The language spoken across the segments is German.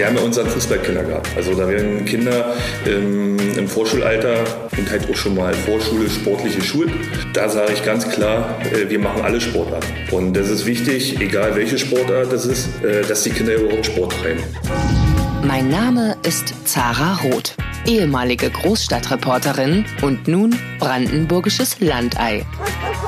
Wir haben ja unseren Fußballkindergarten. Also da werden Kinder ähm, im Vorschulalter und halt auch schon mal Vorschule, sportliche Schulen. Da sage ich ganz klar, äh, wir machen alle Sportarten. Und das ist wichtig, egal welche Sportart das ist, äh, dass die Kinder überhaupt Sport treiben. Mein Name ist Zara Roth, ehemalige Großstadtreporterin und nun brandenburgisches Landei.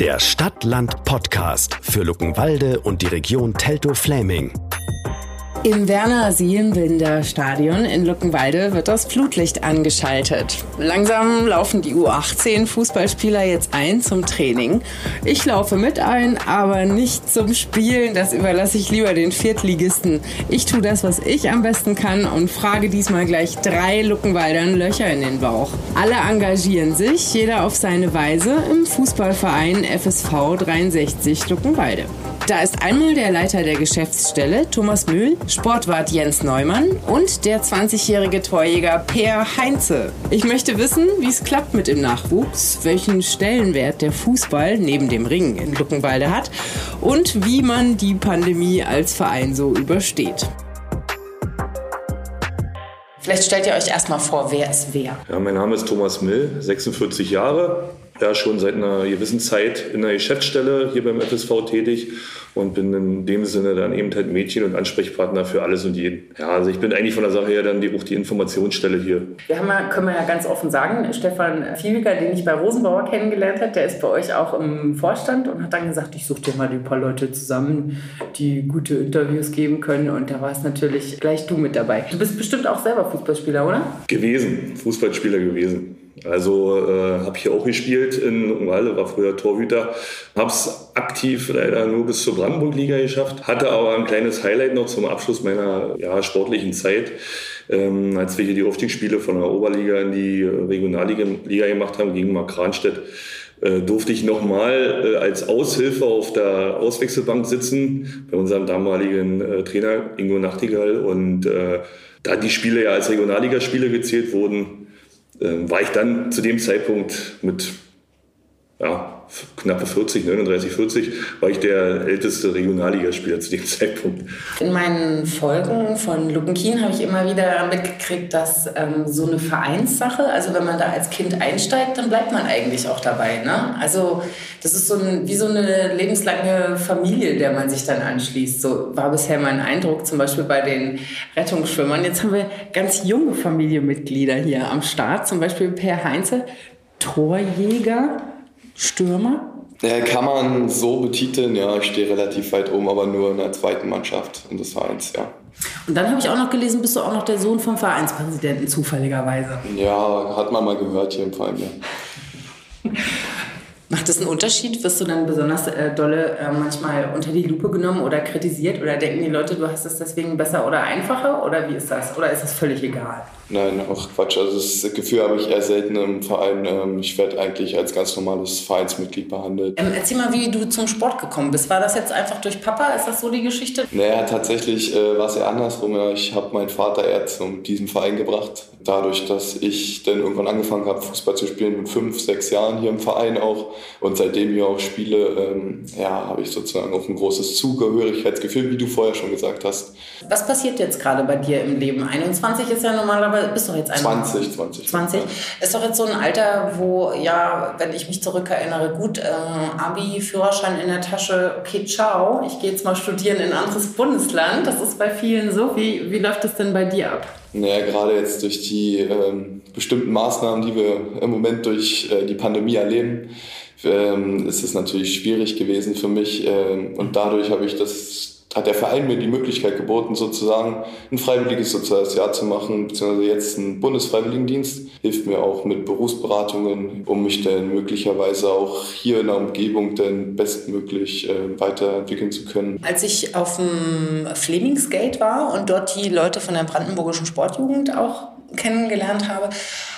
der Stadt-Land-Podcast für Luckenwalde und die Region Teltow-Fläming. Im Werner Sienbinder Stadion in Luckenwalde wird das Flutlicht angeschaltet. Langsam laufen die U18 Fußballspieler jetzt ein zum Training. Ich laufe mit ein, aber nicht zum Spielen. Das überlasse ich lieber den Viertligisten. Ich tue das, was ich am besten kann und frage diesmal gleich drei Luckenwaldern Löcher in den Bauch. Alle engagieren sich, jeder auf seine Weise, im Fußballverein FSV 63 Luckenwalde. Da ist einmal der Leiter der Geschäftsstelle, Thomas Mühl, Sportwart Jens Neumann und der 20-jährige Torjäger Per Heinze. Ich möchte wissen, wie es klappt mit dem Nachwuchs, welchen Stellenwert der Fußball neben dem Ring in Luckenwalde hat und wie man die Pandemie als Verein so übersteht. Vielleicht stellt ihr euch erstmal vor, wer ist wer. Ja, mein Name ist Thomas Mill, 46 Jahre, ja schon seit einer gewissen Zeit in der Geschäftsstelle hier beim FSV tätig und bin in dem Sinne dann eben halt Mädchen und Ansprechpartner für alles und jeden. Ja, also ich bin eigentlich von der Sache her dann die, auch die Informationsstelle hier. Wir haben ja, können wir ja ganz offen sagen, Stefan Fiewiger, den ich bei Rosenbauer kennengelernt habe, der ist bei euch auch im Vorstand und hat dann gesagt, ich suche dir mal ein paar Leute zusammen, die gute Interviews geben können und da war es natürlich gleich du mit dabei. Du bist bestimmt auch selber Fußballspieler, oder? Gewesen, Fußballspieler gewesen. Also äh, habe ich auch gespielt in Walle, war früher Torhüter. Habe es aktiv leider nur bis zur Brandenburg-Liga geschafft, hatte aber ein kleines Highlight noch zum Abschluss meiner ja, sportlichen Zeit. Ähm, als wir hier die Aufstiegsspiele von der Oberliga in die Regionalliga Liga gemacht haben gegen Mark Kranstedt, äh, durfte ich nochmal äh, als Aushilfe auf der Auswechselbank sitzen bei unserem damaligen äh, Trainer Ingo Nachtigall. Und äh, da die Spiele ja als Regionalligaspiele gezählt wurden, war ich dann zu dem Zeitpunkt mit ja, knappe 40, 39, 40, war ich der älteste Regionalligaspieler zu dem Zeitpunkt. In meinen Folgen von Luckenkien habe ich immer wieder mitgekriegt, dass ähm, so eine Vereinssache, also wenn man da als Kind einsteigt, dann bleibt man eigentlich auch dabei. Ne? Also das ist so ein, wie so eine lebenslange Familie, der man sich dann anschließt. So war bisher mein Eindruck, zum Beispiel bei den Rettungsschwimmern. Jetzt haben wir ganz junge Familienmitglieder hier am Start, zum Beispiel Per Heinze, Torjäger Stürmer? Ja, kann man so betiteln, ja. Ich stehe relativ weit oben, aber nur in der zweiten Mannschaft und des Vereins, ja. Und dann habe ich auch noch gelesen, bist du auch noch der Sohn vom Vereinspräsidenten, zufälligerweise. Ja, hat man mal gehört hier im Verein, ja. Macht das einen Unterschied? Wirst du dann besonders äh, dolle äh, manchmal unter die Lupe genommen oder kritisiert? Oder denken die Leute, du hast es deswegen besser oder einfacher? Oder wie ist das? Oder ist das völlig egal? Nein, auch Quatsch. Also das Gefühl habe ich eher selten im Verein. Ähm, ich werde eigentlich als ganz normales Vereinsmitglied behandelt. Ähm, erzähl mal, wie du zum Sport gekommen bist. War das jetzt einfach durch Papa? Ist das so die Geschichte? Naja, tatsächlich äh, war es eher andersrum. Ja. Ich habe meinen Vater eher zum diesem Verein gebracht. Dadurch, dass ich dann irgendwann angefangen habe, Fußball zu spielen mit fünf, sechs Jahren hier im Verein auch und seitdem hier auch spiele, ähm, ja, habe ich sozusagen auch ein großes Zugehörigkeitsgefühl, wie du vorher schon gesagt hast. Was passiert jetzt gerade bei dir im Leben? 21 ist ja normalerweise, bist du jetzt 21? 20, 20. 20. Ist doch jetzt so ein Alter, wo, ja, wenn ich mich zurückerinnere, gut, äh, Abi, Führerschein in der Tasche, okay, ciao, ich gehe jetzt mal studieren in ein anderes Bundesland. Das ist bei vielen so. Wie, wie läuft das denn bei dir ab? Naja, gerade jetzt durch die ähm, bestimmten Maßnahmen, die wir im Moment durch äh, die Pandemie erleben, ähm, ist es natürlich schwierig gewesen für mich. Ähm, und dadurch habe ich das hat der Verein mir die Möglichkeit geboten, sozusagen ein freiwilliges soziales Jahr zu machen, beziehungsweise jetzt einen Bundesfreiwilligendienst. Hilft mir auch mit Berufsberatungen, um mich dann möglicherweise auch hier in der Umgebung dann bestmöglich äh, weiterentwickeln zu können. Als ich auf dem Flemingsgate war und dort die Leute von der Brandenburgischen Sportjugend auch kennengelernt habe,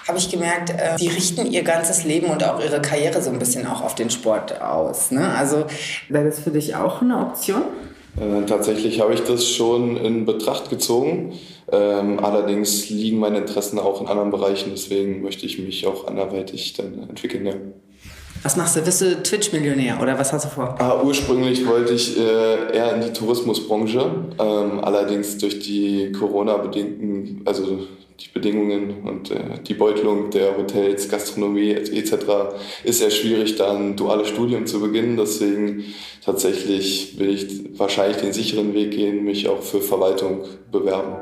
habe ich gemerkt, äh, die richten ihr ganzes Leben und auch ihre Karriere so ein bisschen auch auf den Sport aus. Ne? Also wäre das für dich auch eine Option? Äh, tatsächlich habe ich das schon in Betracht gezogen. Ähm, allerdings liegen meine Interessen auch in anderen Bereichen, deswegen möchte ich mich auch anderweitig dann entwickeln. Ja. Was machst du? Bist du Twitch-Millionär oder was hast du vor? Ah, ursprünglich wollte ich äh, eher in die Tourismusbranche. Ähm, allerdings durch die Corona-bedingten, also die Bedingungen und äh, die Beutelung der Hotels, Gastronomie etc. ist sehr schwierig, da ein duales Studium zu beginnen. Deswegen tatsächlich will ich wahrscheinlich den sicheren Weg gehen, mich auch für Verwaltung bewerben.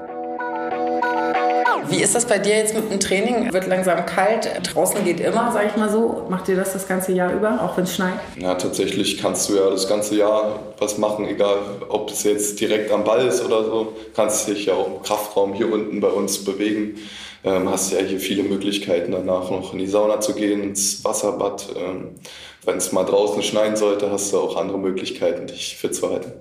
Wie ist das bei dir jetzt mit dem Training? Wird langsam kalt, draußen geht immer, sag ich mal so. Macht ihr das das ganze Jahr über, auch wenn es schneit? Ja, tatsächlich kannst du ja das ganze Jahr was machen, egal ob es jetzt direkt am Ball ist oder so. Kannst dich ja auch im Kraftraum hier unten bei uns bewegen. Ähm, hast ja hier viele Möglichkeiten danach noch in die Sauna zu gehen, ins Wasserbad. Ähm, wenn es mal draußen schneien sollte, hast du auch andere Möglichkeiten, dich fit zu halten.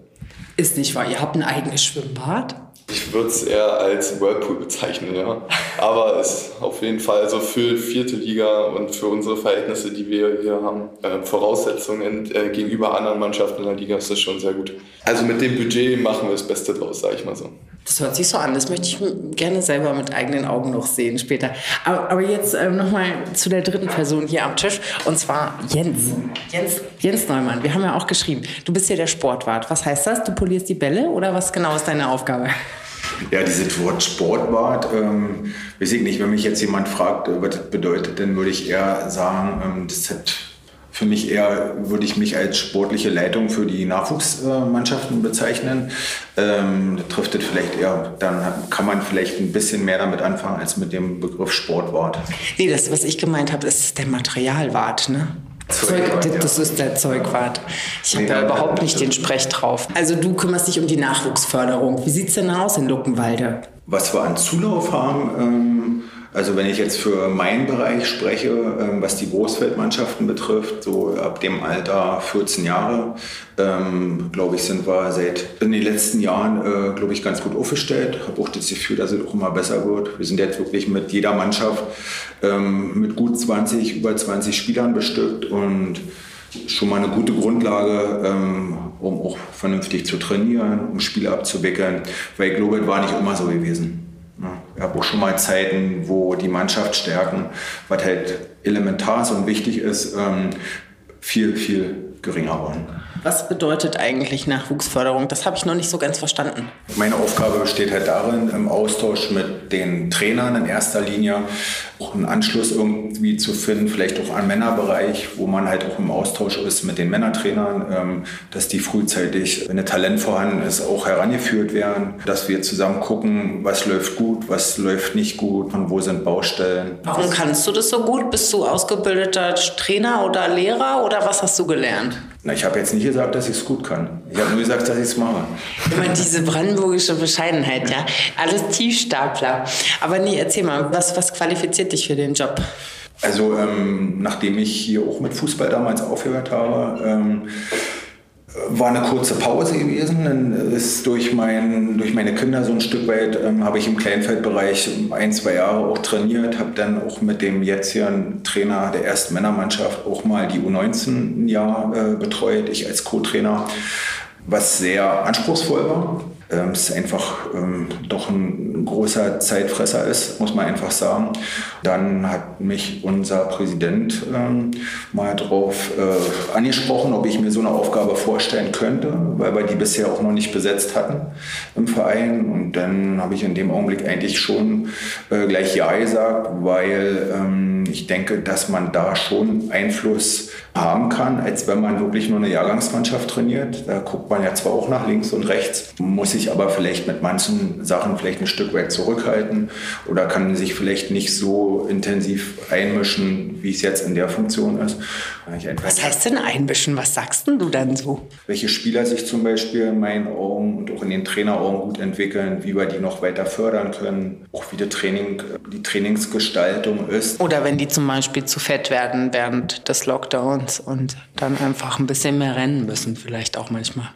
Ist nicht wahr, ihr habt ein eigenes Schwimmbad? Ich würde es eher als Whirlpool bezeichnen, ja. Aber es ist auf jeden Fall so für vierte Liga und für unsere Verhältnisse, die wir hier haben, äh, Voraussetzungen äh, gegenüber anderen Mannschaften in der Liga ist das schon sehr gut. Also mit dem Budget machen wir das Beste draus, sage ich mal so. Das hört sich so an. Das möchte ich gerne selber mit eigenen Augen noch sehen später. Aber, aber jetzt ähm, nochmal zu der dritten Person hier am Tisch. Und zwar Jens. Jens. Jens Neumann. Wir haben ja auch geschrieben, du bist ja der Sportwart. Was heißt das? Du polierst die Bälle oder was genau ist deine Aufgabe? Ja, dieses Wort Sportwart, ähm, weiß ich nicht, wenn mich jetzt jemand fragt, was das bedeutet, dann würde ich eher sagen, ähm, das hat für mich eher, würde ich mich als sportliche Leitung für die Nachwuchsmannschaften bezeichnen. Ähm, das trifft es vielleicht eher, dann kann man vielleicht ein bisschen mehr damit anfangen als mit dem Begriff Sportwart. Nee, das, was ich gemeint habe, ist der Materialwart, ne? Zeugwart, Zeug, das ist der Zeugwart. Ich habe nee, da überhaupt nicht den Sprech drauf. Also du kümmerst dich um die Nachwuchsförderung. Wie sieht es denn aus in Luckenwalde? Was wir an Zulauf haben, ähm, also wenn ich jetzt für meinen Bereich spreche, ähm, was die Großfeldmannschaften betrifft, so ab dem Alter 14 Jahre, ähm, glaube ich, sind wir seit in den letzten Jahren, äh, glaube ich, ganz gut aufgestellt. Habe auch das Gefühl, dass es auch immer besser wird. Wir sind jetzt wirklich mit jeder Mannschaft ähm, mit gut 20, über 20 Spielern bestückt und schon mal eine gute Grundlage, ähm, um auch vernünftig zu trainieren, um Spiele abzuwickeln, weil ich glaube, es war nicht immer so gewesen. Ich habe auch schon mal Zeiten, wo die Mannschaftsstärken, was halt elementar ist und wichtig ist, ähm, viel, viel geringer waren. Was bedeutet eigentlich Nachwuchsförderung? Das habe ich noch nicht so ganz verstanden. Meine Aufgabe besteht halt darin, im Austausch mit den Trainern in erster Linie auch einen Anschluss irgendwie zu finden, vielleicht auch am Männerbereich, wo man halt auch im Austausch ist mit den Männertrainern, ähm, dass die frühzeitig, wenn ein Talent vorhanden ist, auch herangeführt werden, dass wir zusammen gucken, was läuft gut, was läuft nicht gut und wo sind Baustellen. Warum kannst du das so gut? Bist du ausgebildeter Trainer oder Lehrer oder was hast du gelernt? Na, ich habe jetzt nicht gesagt, dass ich es gut kann. Ich habe nur gesagt, dass ich es mache. Immer diese brandenburgische Bescheidenheit, ja. Alles Tiefstapler. Aber nee, erzähl mal, was, was qualifiziert dich für den Job? Also, ähm, nachdem ich hier auch mit Fußball damals aufgehört habe, ähm, war eine kurze Pause gewesen. Dann ist durch, mein, durch meine Kinder so ein Stück weit, ähm, habe ich im Kleinfeldbereich ein, zwei Jahre auch trainiert, habe dann auch mit dem jetzigen Trainer der ersten Männermannschaft auch mal die U19 ein Jahr äh, betreut, ich als Co-Trainer, was sehr anspruchsvoll war ähm, es einfach ähm, doch ein großer Zeitfresser ist, muss man einfach sagen. Dann hat mich unser Präsident ähm, mal darauf äh, angesprochen, ob ich mir so eine Aufgabe vorstellen könnte, weil wir die bisher auch noch nicht besetzt hatten im Verein. Und dann habe ich in dem Augenblick eigentlich schon äh, gleich Ja gesagt, weil ähm, ich denke, dass man da schon Einfluss haben kann, als wenn man wirklich nur eine Jahrgangsmannschaft trainiert. Da guckt man ja zwar auch nach links und rechts, muss sich aber vielleicht mit manchen Sachen vielleicht ein Stück weit zurückhalten oder kann sich vielleicht nicht so intensiv einmischen, wie es jetzt in der Funktion ist. Was heißt denn einmischen? Was sagst denn du dann so? Welche Spieler sich zum Beispiel in meinen Augen und auch in den Traineraugen gut entwickeln, wie wir die noch weiter fördern können, auch wie die, Training, die Trainingsgestaltung ist. Oder wenn die zum Beispiel zu fett werden während des Lockdowns und dann einfach ein bisschen mehr rennen müssen, vielleicht auch manchmal.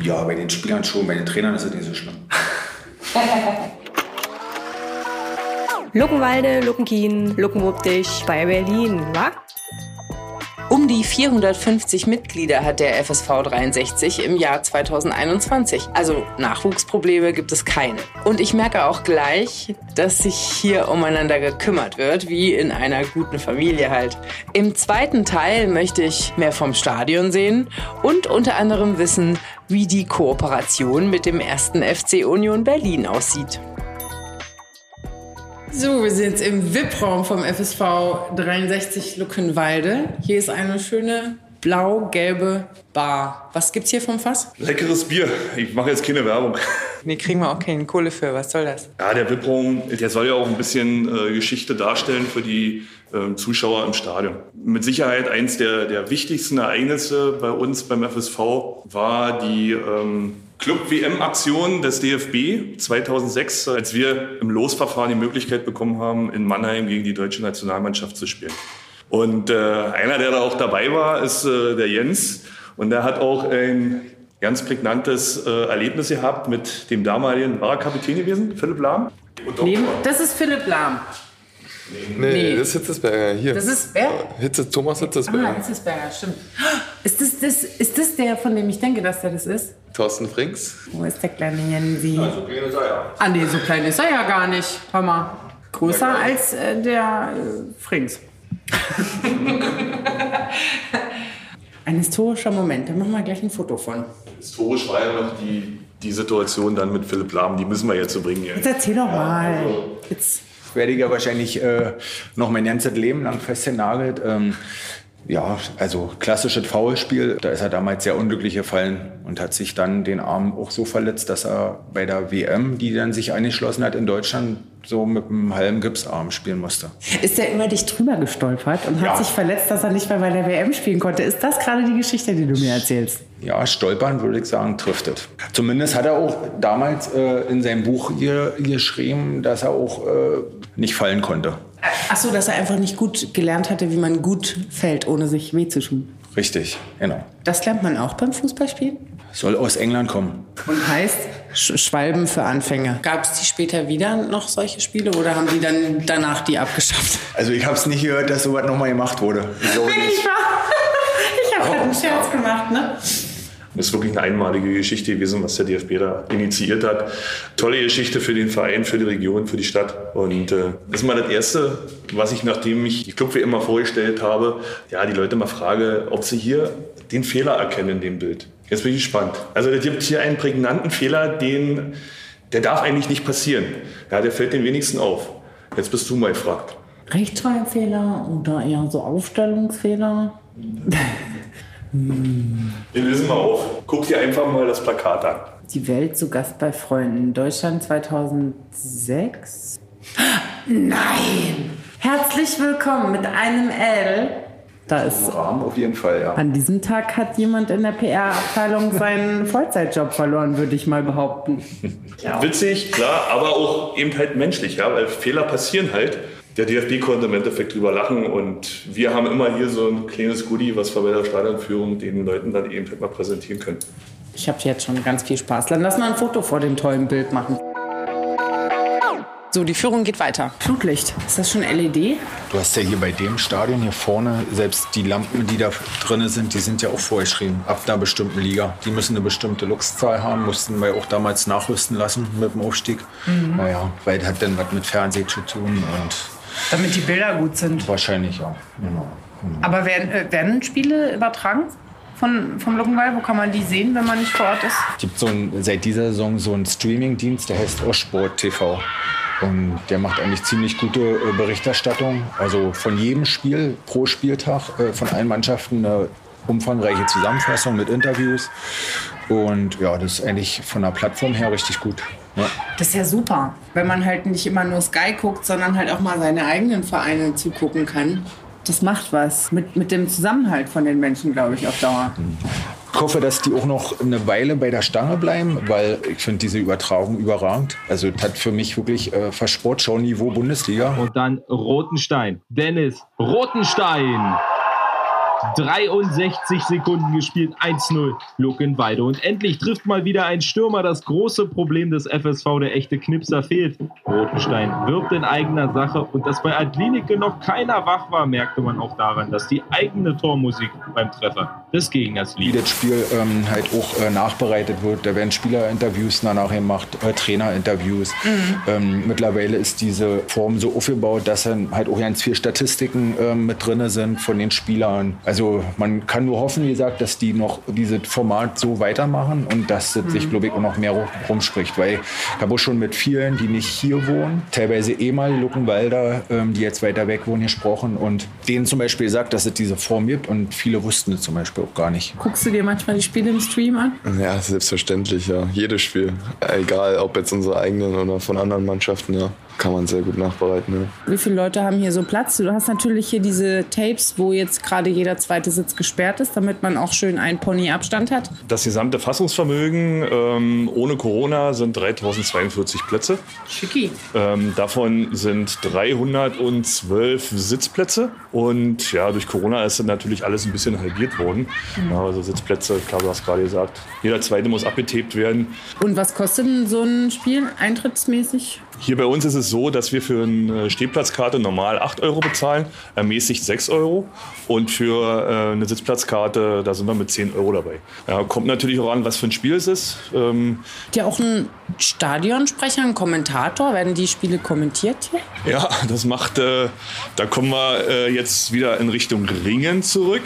Ja, bei den Spielern schon, bei den Trainern ist es nicht so schlimm. Luckenwalde, Luckenkien, Luckenwuppdich bei Berlin, wa? Um die 450 Mitglieder hat der FSV 63 im Jahr 2021. Also Nachwuchsprobleme gibt es keine. Und ich merke auch gleich, dass sich hier umeinander gekümmert wird, wie in einer guten Familie halt. Im zweiten Teil möchte ich mehr vom Stadion sehen und unter anderem wissen, wie die Kooperation mit dem ersten FC Union Berlin aussieht. So, wir sind jetzt im VIP-Raum vom FSV 63 Luckenwalde. Hier ist eine schöne blau-gelbe Bar. Was gibt's hier vom Fass? Leckeres Bier. Ich mache jetzt keine Werbung. Nee, kriegen wir auch keine Kohle für. Was soll das? Ja, der VIP-Raum, der soll ja auch ein bisschen äh, Geschichte darstellen für die äh, Zuschauer im Stadion. Mit Sicherheit eins der, der wichtigsten Ereignisse bei uns beim FSV war die ähm, Club-WM-Aktion des DFB 2006, als wir im Losverfahren die Möglichkeit bekommen haben, in Mannheim gegen die deutsche Nationalmannschaft zu spielen. Und äh, einer, der da auch dabei war, ist äh, der Jens. Und der hat auch ein ganz prägnantes äh, Erlebnis gehabt mit dem damaligen, war er Kapitän gewesen, Philipp Lahm? Neben, das ist Philipp Lahm. Nee, Nee. das ist Hitzesberger. Hier. Das ist wer? Hitze, Thomas Hitzesberger. Ah, Hitzesberger, stimmt. Ist das, das, ist das der, von dem ich denke, dass der das ist? Thorsten Frings. Wo ist der kleine Jensi? Ah, nee, so klein ist er ja gar nicht. Hör mal. Größer als äh, der äh, Frings. Ein historischer Moment. Da machen wir gleich ein Foto von. Historisch war ja noch die, die Situation dann mit Philipp Lahm, die müssen wir jetzt so bringen. Jetzt erzähl doch mal. Jetzt. Werde ich ja wahrscheinlich äh, noch mein ganzes Leben lang festgenagelt. Ähm, ja, also klassisches Foulspiel. Da ist er damals sehr unglücklich gefallen und hat sich dann den Arm auch so verletzt, dass er bei der WM, die dann sich eingeschlossen hat in Deutschland, so mit einem halben Gipsarm spielen musste. Ist der über dich drüber gestolpert und hat Ja. sich verletzt, dass er nicht mehr bei der WM spielen konnte? Ist das gerade die Geschichte, die du mir erzählst? Ja, stolpern würde ich sagen, trifft es. Zumindest hat er auch damals äh, in seinem Buch hier geschrieben, dass er auch äh, nicht fallen konnte. Ach so, dass er einfach nicht gut gelernt hatte, wie man gut fällt, ohne sich weh zu tun. Richtig, genau. Das lernt man auch beim Fußballspielen? Soll aus England kommen. Und heißt Sch Schwalben für Anfänger. Gab es die später wieder noch solche Spiele oder haben die dann danach die abgeschafft? Also ich habe es nicht gehört, dass sowas nochmal gemacht wurde. Ich glaube nicht. Ich habe halt einen Scherz gemacht, ne? Das ist wirklich eine einmalige Geschichte gewesen, was der DFB da initiiert hat. Tolle Geschichte für den Verein, für die Region, für die Stadt. Und äh, das ist mal das Erste, was ich, nachdem ich die Club wie immer vorgestellt habe, ja, die Leute mal frage, ob sie hier den Fehler erkennen in dem Bild. Jetzt bin ich gespannt. Also es gibt hier einen prägnanten Fehler, den, der darf eigentlich nicht passieren. Ja, der fällt den wenigsten auf. Jetzt bist du mal gefragt. Rechtschreibfehler oder eher so Aufstellungsfehler? Wir lösen mal auf. Guck dir einfach mal das Plakat an. Die Welt zu Gast bei Freunden. Deutschland 2006? Nein! Herzlich willkommen mit einem L. Da ist. Rahmen auf jeden Fall, ja. An diesem Tag hat jemand in der PR-Abteilung seinen Vollzeitjob verloren, würde ich mal behaupten. Witzig, klar, aber auch eben halt menschlich, ja, weil Fehler passieren halt. Der DFB konnte im Endeffekt drüber lachen und wir haben immer hier so ein kleines Goodie, was wir bei der Stadionführung den Leuten dann eben halt mal präsentieren können. Ich habe jetzt schon ganz viel Spaß. Dann lass mal ein Foto vor dem tollen Bild machen. So, die Führung geht weiter. Flutlicht. Ist das schon LED? Du hast ja hier bei dem Stadion hier vorne, selbst die Lampen, die da drin sind, die sind ja auch vorgeschrieben. Ab einer bestimmten Liga. Die müssen eine bestimmte Luxzahl haben, mussten wir auch damals nachrüsten lassen mit dem Aufstieg. Naja, weil das hat dann was mit Fernsehen zu tun und Damit die Bilder gut sind. wahrscheinlich ja. Genau. Aber werden, äh, werden Spiele übertragen von, vom Luckenwall? Wo kann man die sehen, wenn man nicht vor Ort ist? Es gibt so ein, seit dieser Saison so einen Streaming-Dienst, der heißt Ostsport TV. Und der macht eigentlich ziemlich gute äh, Berichterstattung. Also von jedem Spiel pro Spieltag äh, von allen Mannschaften eine umfangreiche Zusammenfassung mit Interviews. Und ja, das ist eigentlich von der Plattform her richtig gut. Ja. Das ist ja super, wenn man halt nicht immer nur Sky guckt, sondern halt auch mal seine eigenen Vereine zugucken kann. Das macht was mit, mit dem Zusammenhalt von den Menschen, glaube ich, auf Dauer. Ich hoffe, dass die auch noch eine Weile bei der Stange bleiben, weil ich finde diese Übertragung überragend. Also das hat für mich wirklich äh, fast Sportschau-Niveau Bundesliga. Und dann Rotenstein. Dennis Rotenstein. 63 Sekunden gespielt, 1-0 Luckenweide. Und endlich trifft mal wieder ein Stürmer das große Problem des FSV, der echte Knipser fehlt. Rotenstein wirbt in eigener Sache und dass bei Adlinike noch keiner wach war, merkte man auch daran, dass die eigene Tormusik beim Treffer des Gegners lief. Wie das Spiel ähm, halt auch äh, nachbereitet wird. Da werden Spielerinterviews danach gemacht, äh, Trainerinterviews. Mhm. Ähm, mittlerweile ist diese Form so aufgebaut, dass dann halt auch ganz viele Statistiken äh, mit drin sind von den Spielern. Also man kann nur hoffen, wie gesagt, dass die noch dieses Format so weitermachen und dass es mhm. sich, glaube ich, auch noch mehr rumspricht. Weil ich habe auch schon mit vielen, die nicht hier wohnen, teilweise ehemalige Luckenwalder, ähm, die jetzt weiter weg wohnen, gesprochen und denen zum Beispiel gesagt, dass es diese Form gibt und viele wussten es zum Beispiel auch gar nicht. Guckst du dir manchmal die Spiele im Stream an? Ja, selbstverständlich, ja. Jedes Spiel. Egal, ob jetzt unsere eigenen oder von anderen Mannschaften, ja kann man sehr gut nachbereiten. Ja. Wie viele Leute haben hier so Platz? Du hast natürlich hier diese Tapes, wo jetzt gerade jeder zweite Sitz gesperrt ist, damit man auch schön einen Pony Abstand hat. Das gesamte Fassungsvermögen ähm, ohne Corona sind 3042 Plätze. Schicki. Ähm, davon sind 312 Sitzplätze und ja, durch Corona ist natürlich alles ein bisschen halbiert worden. Mhm. Also Sitzplätze, klar, du hast gerade gesagt, jeder zweite muss abgetebt werden. Und was kostet denn so ein Spiel eintrittsmäßig? Hier bei uns ist es so, dass wir für eine Stehplatzkarte normal 8 Euro bezahlen, ermäßigt 6 Euro. Und für äh, eine Sitzplatzkarte, da sind wir mit 10 Euro dabei. Ja, kommt natürlich auch an, was für ein Spiel es ist. Ähm ja, auch ein Stadionsprecher, ein Kommentator, werden die Spiele kommentiert hier? Ja, das macht, äh, da kommen wir äh, jetzt wieder in Richtung Ringen zurück.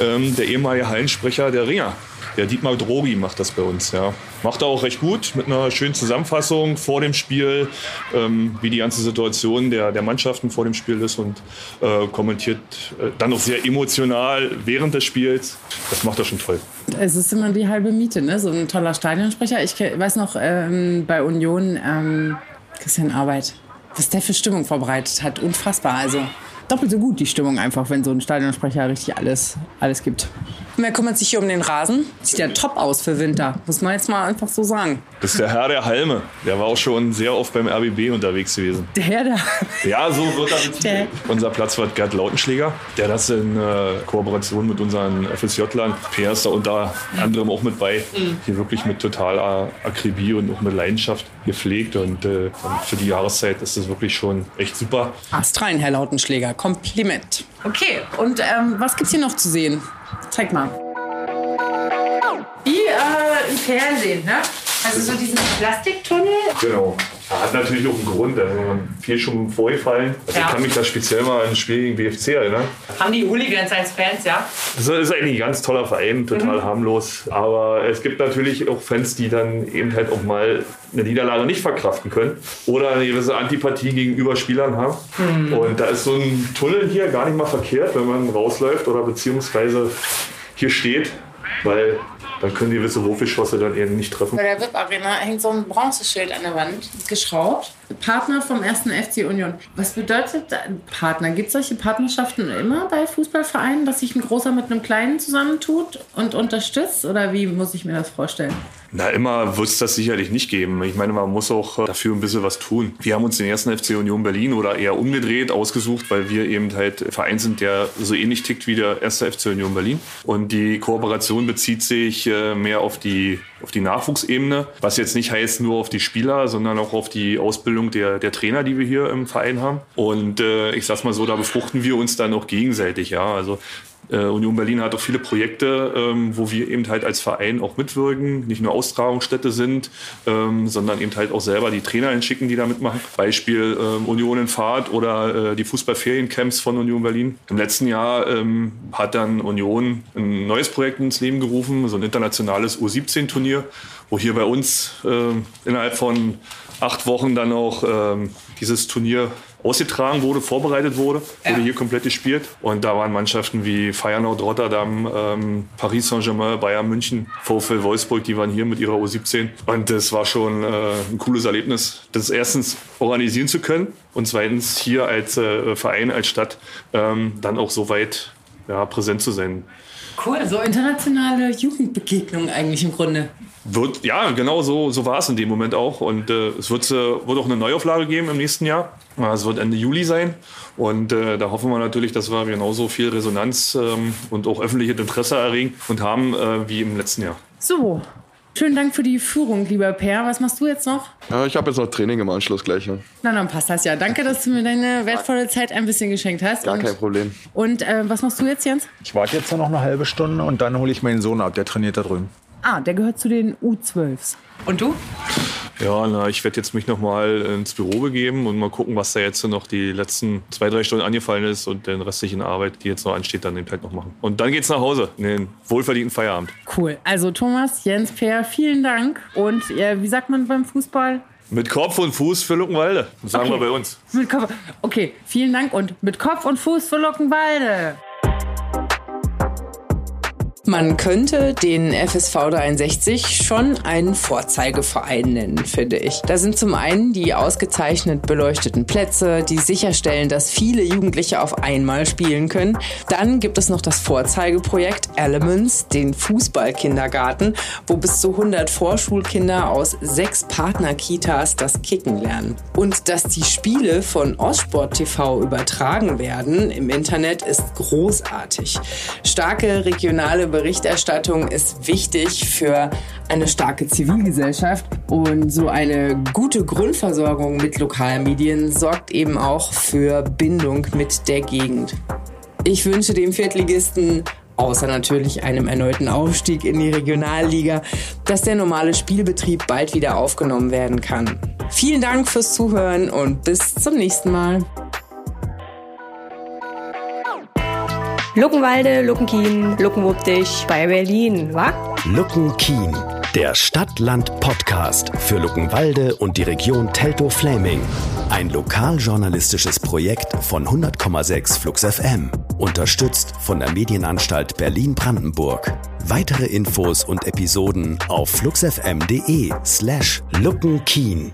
Ähm, der ehemalige Hallensprecher der Ringer. Der Dietmar Drogi macht das bei uns, ja. Macht er auch recht gut mit einer schönen Zusammenfassung vor dem Spiel, ähm, wie die ganze Situation der, der Mannschaften vor dem Spiel ist und äh, kommentiert äh, dann auch sehr emotional während des Spiels. Das macht er schon toll. Es ist immer die halbe Miete, ne? so ein toller Stadionsprecher. Ich weiß noch, ähm, bei Union, ähm, Christian Arbeit, was der für Stimmung vorbereitet hat. Unfassbar. Also doppelt so gut die Stimmung einfach, wenn so ein Stadionsprecher richtig alles, alles gibt. Wer kümmert sich hier um den Rasen? Sieht ja top aus für Winter, muss man jetzt mal einfach so sagen. Das ist der Herr der Halme. Der war auch schon sehr oft beim RBB unterwegs gewesen. Der Herr der Ja, so wird er betitelt. Unser Platzwart Gerd Lautenschläger, der das in äh, Kooperation mit unseren FSJ-Lern, PR ist da unter anderem auch mit bei, mhm. hier wirklich mit totaler Akribie und auch mit Leidenschaft gepflegt. Und, äh, und für die Jahreszeit ist das wirklich schon echt super. Astrein, Herr Lautenschläger. Kompliment. Okay, und ähm, was gibt's hier noch zu sehen? Zeig mal. Wie äh, im Fernsehen, ne? Also so diesen Plastiktunnel. Genau. Hat natürlich auch einen Grund, also viel schon vorgefallen. Also ja. Ich kann mich da speziell mal an ein Spiel gegen BFC erinnern. Haben die Hooligans als Fans, ja? Das ist eigentlich ein ganz toller Verein, total mhm. harmlos. Aber es gibt natürlich auch Fans, die dann eben halt auch mal eine Niederlage nicht verkraften können oder eine gewisse Antipathie gegenüber Spielern haben. Mhm. Und da ist so ein Tunnel hier gar nicht mal verkehrt, wenn man rausläuft oder beziehungsweise hier steht, weil dann können die gewisse Wurfgeschosse dann eben nicht treffen. Bei der VIP-Arena hängt so ein Bronzeschild an der Wand, geschraubt. Partner vom ersten FC Union. Was bedeutet Partner? Gibt es solche Partnerschaften immer bei Fußballvereinen, dass sich ein großer mit einem kleinen zusammentut und unterstützt? Oder wie muss ich mir das vorstellen? Na, immer wird es das sicherlich nicht geben. Ich meine, man muss auch äh, dafür ein bisschen was tun. Wir haben uns den ersten FC Union Berlin oder eher umgedreht ausgesucht, weil wir eben halt Verein sind, der so ähnlich tickt wie der erste FC Union Berlin. Und die Kooperation bezieht sich äh, mehr auf die, auf die Nachwuchsebene, was jetzt nicht heißt nur auf die Spieler, sondern auch auf die Ausbildung der, der Trainer, die wir hier im Verein haben. Und äh, ich sag's mal so, da befruchten wir uns dann auch gegenseitig. Ja, also äh, Union Berlin hat auch viele Projekte, ähm, wo wir eben halt als Verein auch mitwirken, nicht nur Austragungsstätte sind, ähm, sondern eben halt auch selber die Trainer hinschicken, die da mitmachen. Beispiel ähm, Union in Fahrt oder äh, die Fußballferiencamps von Union Berlin. Im letzten Jahr ähm, hat dann Union ein neues Projekt ins Leben gerufen, so ein internationales U17-Turnier, wo hier bei uns äh, innerhalb von acht Wochen dann auch ähm, dieses Turnier ausgetragen wurde, vorbereitet wurde, ja. wurde hier komplett gespielt. Und da waren Mannschaften wie Feyenoord Rotterdam, ähm, Paris Saint-Germain, Bayern München, VfL Wolfsburg, die waren hier mit ihrer U17. Und das war schon äh, ein cooles Erlebnis, das erstens organisieren zu können und zweitens hier als äh, Verein, als Stadt ähm, dann auch so weit ja, präsent zu sein. Cool, so internationale Jugendbegegnung eigentlich im Grunde. Wird, ja, genau so, so war es in dem Moment auch. Und äh, es wird, äh, wird auch eine Neuauflage geben im nächsten Jahr. Es wird Ende Juli sein. Und äh, da hoffen wir natürlich, dass wir genauso viel Resonanz ähm, und auch öffentliches Interesse erregen und haben äh, wie im letzten Jahr. So, Schönen Dank für die Führung, lieber Per. Was machst du jetzt noch? Ja, ich habe jetzt noch Training im Anschluss gleich. Ja. Na, dann passt das ja. Danke, dass du mir deine wertvolle Zeit ein bisschen geschenkt hast. Gar und, kein Problem. Und äh, was machst du jetzt, Jens? Ich warte jetzt noch eine halbe Stunde und dann hole ich meinen Sohn ab. Der trainiert da drüben. Ah, der gehört zu den U12s. Und du? Ja, na, ich werde jetzt mich noch mal ins Büro begeben und mal gucken, was da jetzt noch die letzten zwei, drei Stunden angefallen ist und den restlichen Arbeit, die jetzt noch ansteht, dann eben halt noch machen. Und dann geht's nach Hause, in den wohlverdienten Feierabend. Cool. Also Thomas, Jens, Per, vielen Dank. Und äh, wie sagt man beim Fußball? Mit Kopf und Fuß für Luckenwalde, sagen Okay. wir bei uns. Mit Kopf. Okay, vielen Dank und mit Kopf und Fuß für Luckenwalde. Man könnte den FSV 63 schon einen Vorzeigeverein nennen, finde ich. Da sind zum einen die ausgezeichnet beleuchteten Plätze, die sicherstellen, dass viele Jugendliche auf einmal spielen können. Dann gibt es noch das Vorzeigeprojekt Elements, den Fußballkindergarten, wo bis zu 100 Vorschulkinder aus sechs Partnerkitas das Kicken lernen. Und dass die Spiele von Ostsport TV übertragen werden im Internet ist großartig. Starke regionale Berichterstattung ist wichtig für eine starke Zivilgesellschaft und so eine gute Grundversorgung mit Lokalmedien sorgt eben auch für Bindung mit der Gegend. Ich wünsche dem Viertligisten außer natürlich einem erneuten Aufstieg in die Regionalliga, dass der normale Spielbetrieb bald wieder aufgenommen werden kann. Vielen Dank fürs Zuhören und bis zum nächsten Mal. Luckenwalde, Luckenkien, Luckenwuppdich bei Berlin, wa? Lucken Kien, der Stadt-Land-Podcast für Luckenwalde und die Region Teltow-Fläming. Ein lokaljournalistisches Projekt von 100,6 Flux FM. Unterstützt von der Medienanstalt Berlin-Brandenburg. Weitere Infos und Episoden auf fluxfm.de slash luckenkien.